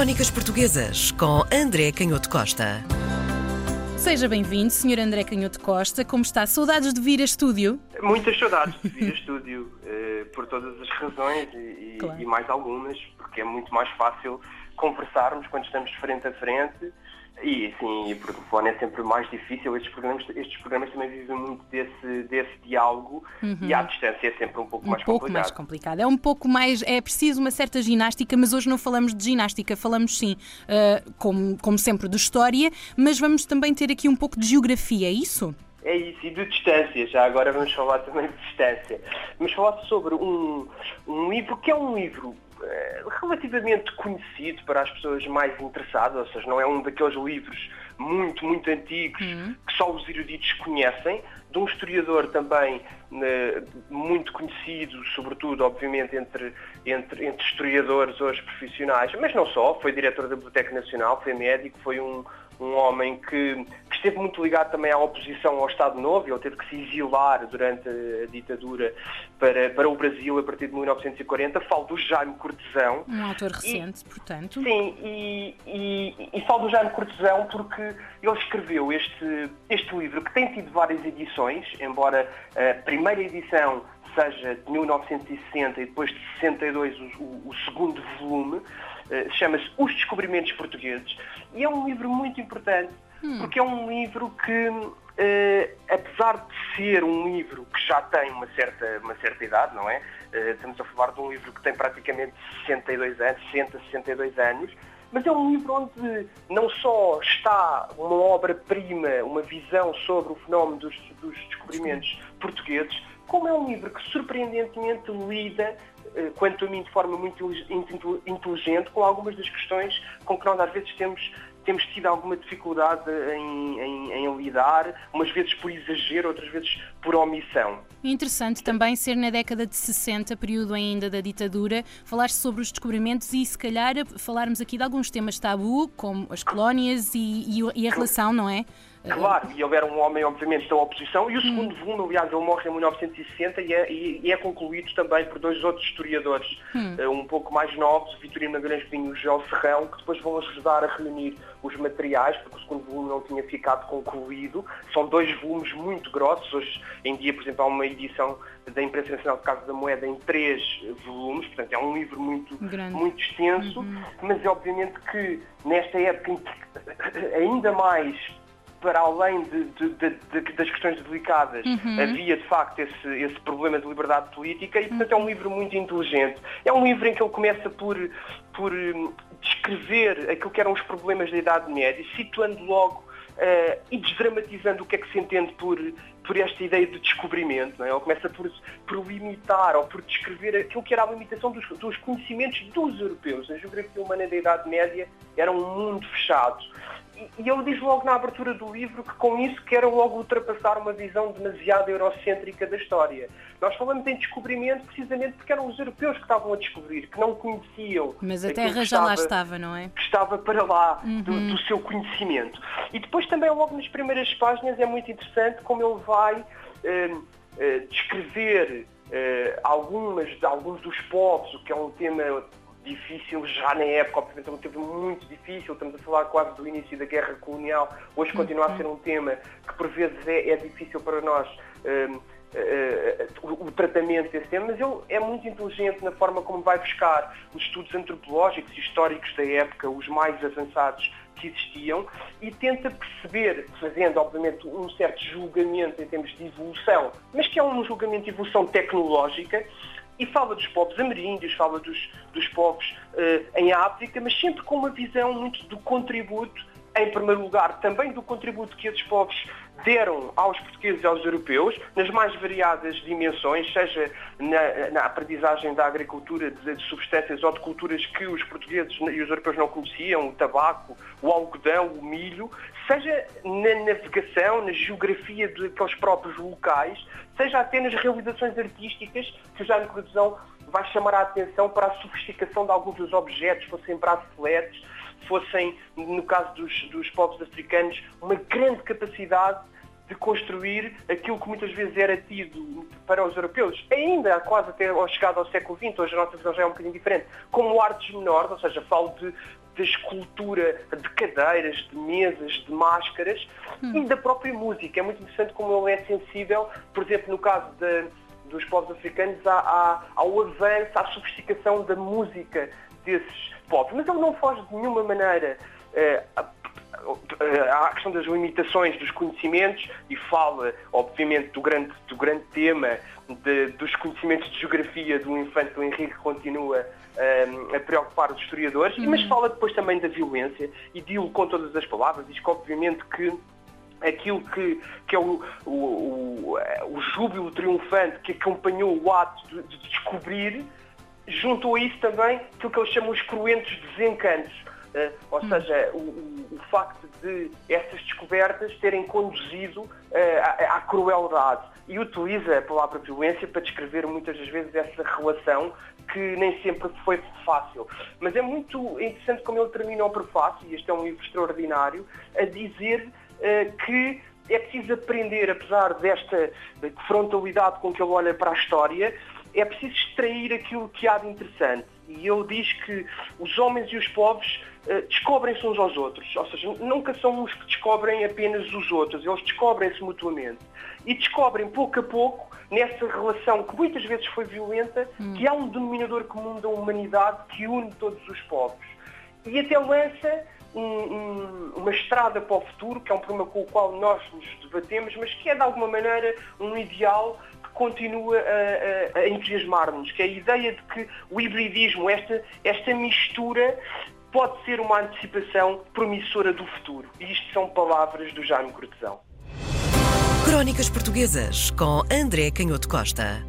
Crónicas Portuguesas com André Canhoto Costa. Seja bem-vindo, Sr. André Canhoto Costa. Como está? Saudades de vir a estúdio? Muitas saudades de vir a estúdio, eh, por todas as razões e, claro. e mais algumas, porque é muito mais fácil conversarmos quando estamos frente a frente e sim, por telefone é sempre mais difícil. Estes programas, estes programas também vivem muito desse, desse diálogo uhum. e à distância é sempre um pouco um mais pouco complicado. mais complicado. É um pouco mais. É preciso uma certa ginástica, mas hoje não falamos de ginástica, falamos sim, uh, como, como sempre, de história, mas vamos também ter aqui um pouco de geografia, é isso? É isso, e de distância, já agora vamos falar também de distância. Vamos falar sobre um, um livro que é um livro relativamente conhecido para as pessoas mais interessadas, ou seja, não é um daqueles livros muito, muito antigos uhum. que só os eruditos conhecem, de um historiador também né, muito conhecido, sobretudo, obviamente, entre, entre, entre historiadores hoje profissionais, mas não só, foi diretor da Biblioteca Nacional, foi médico, foi um, um homem que, que, esteve muito ligado também à oposição ao Estado Novo, ele teve que se exilar durante a ditadura para, para o Brasil a partir de 1940. Falo do Jaime Cortesão. Um autor recente, e, portanto. Sim, e, e, e falo do Jaime Cortesão porque ele escreveu este, este livro que tem tido várias edições, embora a primeira edição seja de 1960 e depois de 62 o, o, segundo volume, chama-se Os Descobrimentos Portugueses, e é um livro muito importante, hum. porque é um livro que, uh, apesar de ser um livro que já tem uma certa, uma certa idade, não é? Uh, estamos a falar de um livro que tem praticamente 62 anos, 60, 62 anos, mas é um livro onde não só está uma obra-prima, uma visão sobre o fenómeno dos, dos descobrimentos portugueses, como é um livro que surpreendentemente lida eh, quanto a mim, de forma muito inteligente, com algumas das questões com que nós às vezes temos, temos tido alguma dificuldade em, em, em lidar, umas vezes por exagero, outras vezes por omissão. Interessante também ser na década de 60, período ainda da ditadura, falar sobre os descobrimentos e se calhar falarmos aqui de alguns temas tabu, como as colónias e, e a relação, não é? Claro, e ele era um homem, obviamente, da oposição, e o segundo hum. volume, aliás, ele morre em 1960 e é, e é concluído também por dois outros historiadores hum. uh, um pouco mais novos, Vitorino Magalhães Pinho e o João Ferrão, que depois vão ajudar a reunir os materiais, porque o segundo volume não tinha ficado concluído. São dois volumes muito grossos. Hoje em dia, por exemplo, há uma edição da Imprensa Nacional de Casa da Moeda em três volumes, portanto é um livro muito, muito extenso, uhum. mas é obviamente que nesta época ainda mais para além de, de, de, das questões delicadas, uhum. havia de facto esse, esse, problema de liberdade política e, portanto, é um livro muito inteligente. É um livro em que ele começa por, por hum, descrever aquilo que eram os problemas da Idade Média, situando logo uh, e desdramatizando o que é que se entende por, por esta ideia de descobrimento. Não é? Ele começa por, por limitar ou por descrever aquilo que era a limitação dos, dos conhecimentos dos europeus. A geografia humana da Idade Média era um mundo fechado e ele diz logo na abertura do livro que com isso quer logo ultrapassar uma visão demasiado eurocêntrica da história. Nós falamos em descobrimento precisamente porque eram os europeus que estavam a descobrir, que não conheciam. Mas a Terra já estava, lá estava, não é? Que estava para lá uhum. do, do, seu conhecimento. E depois também logo nas primeiras páginas é muito interessante como ele vai eh, eh, descrever eh, algumas, alguns dos povos, o que é um tema difícil já na época, obviamente é um tempo muito difícil, estamos a falar quase do início da guerra colonial, hoje continua a ser um tema que por vezes é, é difícil para nós uh, uh, o tratamento desse tema, mas ele é muito inteligente na forma como vai buscar os estudos antropológicos e históricos da época, os mais avançados que existiam, e tenta perceber, fazendo obviamente um certo julgamento em termos de evolução, mas que é um julgamento de evolução tecnológica, e fala dos povos ameríndios, fala dos, dos povos uh, em África, mas sempre com uma visão muito do contributo, em primeiro lugar, também do contributo que esses povos deram aos portugueses e aos europeus, nas mais variadas dimensões, seja na, na aprendizagem da agricultura de, de, substâncias ou de culturas que os portugueses e os europeus não conheciam, o tabaco, o algodão, o milho, seja na navegação, na geografia daqueles próprios locais, seja até nas realizações artísticas, que o Jaime Cruzão vai chamar a atenção para a sofisticação de alguns dos objetos, fossem braceletes, fossem, no caso dos, dos povos africanos, uma grande capacidade de construir aquilo que muitas vezes era tido para os europeus, ainda quase até ao chegado ao século XX, hoje a nossa visão já é um bocadinho diferente, como artes menores, ou seja, falo de da escultura de cadeiras, de mesas, de máscaras hum. e da própria música. É muito interessante como ele é sensível, por exemplo, no caso de, dos povos africanos, ao avanço, à sofisticação da música desses povos. Mas ele não foge de nenhuma maneira eh, à questão das limitações dos conhecimentos e fala, obviamente, do grande, do grande tema de, dos conhecimentos de geografia do infante do Henrique que continua um, a preocupar os historiadores, uhum. mas fala depois também da violência e diz com todas as palavras, diz que obviamente que aquilo que, que é o, o, o, o júbilo triunfante que acompanhou o ato de, de descobrir, juntou a isso também aquilo que eles chamam os cruentos desencantos. Uh, ou hum. seja, o, o, facto de essas descobertas terem conduzido uh, à, à, crueldade. E utiliza a palavra violência para descrever muitas das vezes essa relação que nem sempre foi fácil. Mas é muito interessante como ele termina o prefácio, e este é um livro extraordinário, a dizer uh, que é preciso aprender, apesar desta frontalidade com que ele olha para a história, é preciso extrair aquilo que há de interessante. E ele diz que os homens e os povos uh, descobrem-se uns aos outros. Ou seja, nunca são uns que descobrem apenas os outros, eles descobrem-se mutuamente. E descobrem pouco a pouco nessa relação que muitas vezes foi violenta, hum. que há um denominador comum da humanidade que une todos os povos. E até lança um, um, uma estrada para o futuro, que é um problema com o qual nós nos debatemos, mas que é de alguma maneira um ideal continua a, a, a entusiasmar-nos, que é a ideia de que o hibridismo, esta, esta mistura, pode ser uma antecipação promissora do futuro. E isto são palavras do Jaime Cortesão. Crónicas Portuguesas com André Canhoto Costa.